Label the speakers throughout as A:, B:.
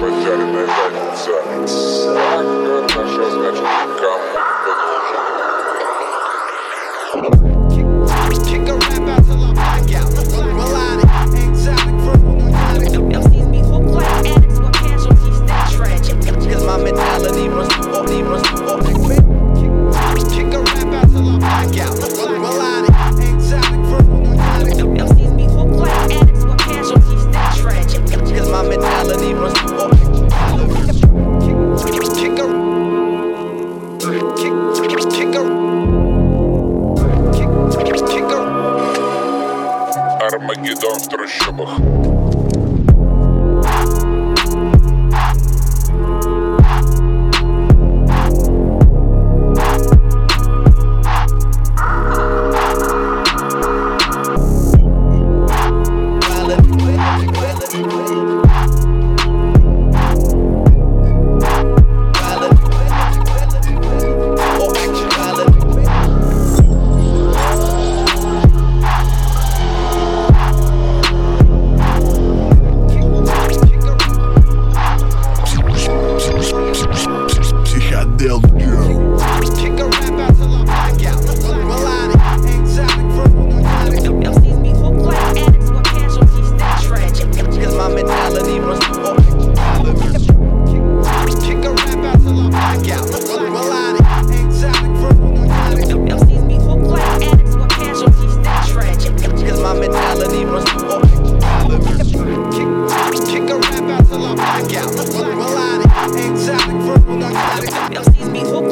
A: Поджаренная задница. Армагеддон в трущобах.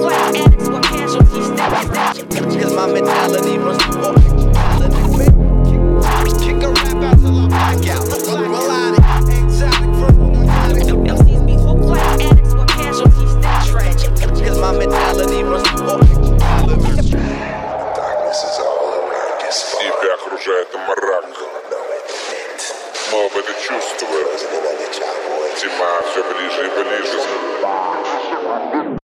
B: Black addicts were casualties.
C: Cause my mentality runs through all Kick a rap out till I black out. Melodic, exotic, verbal, narcotic.
B: MCs be hooked like addicts were casualties. That's tragic.
C: Cause my mentality runs through all
A: Тебя окружает мрак. Мы оба это чувствуем. Тьма все ближе и ближе.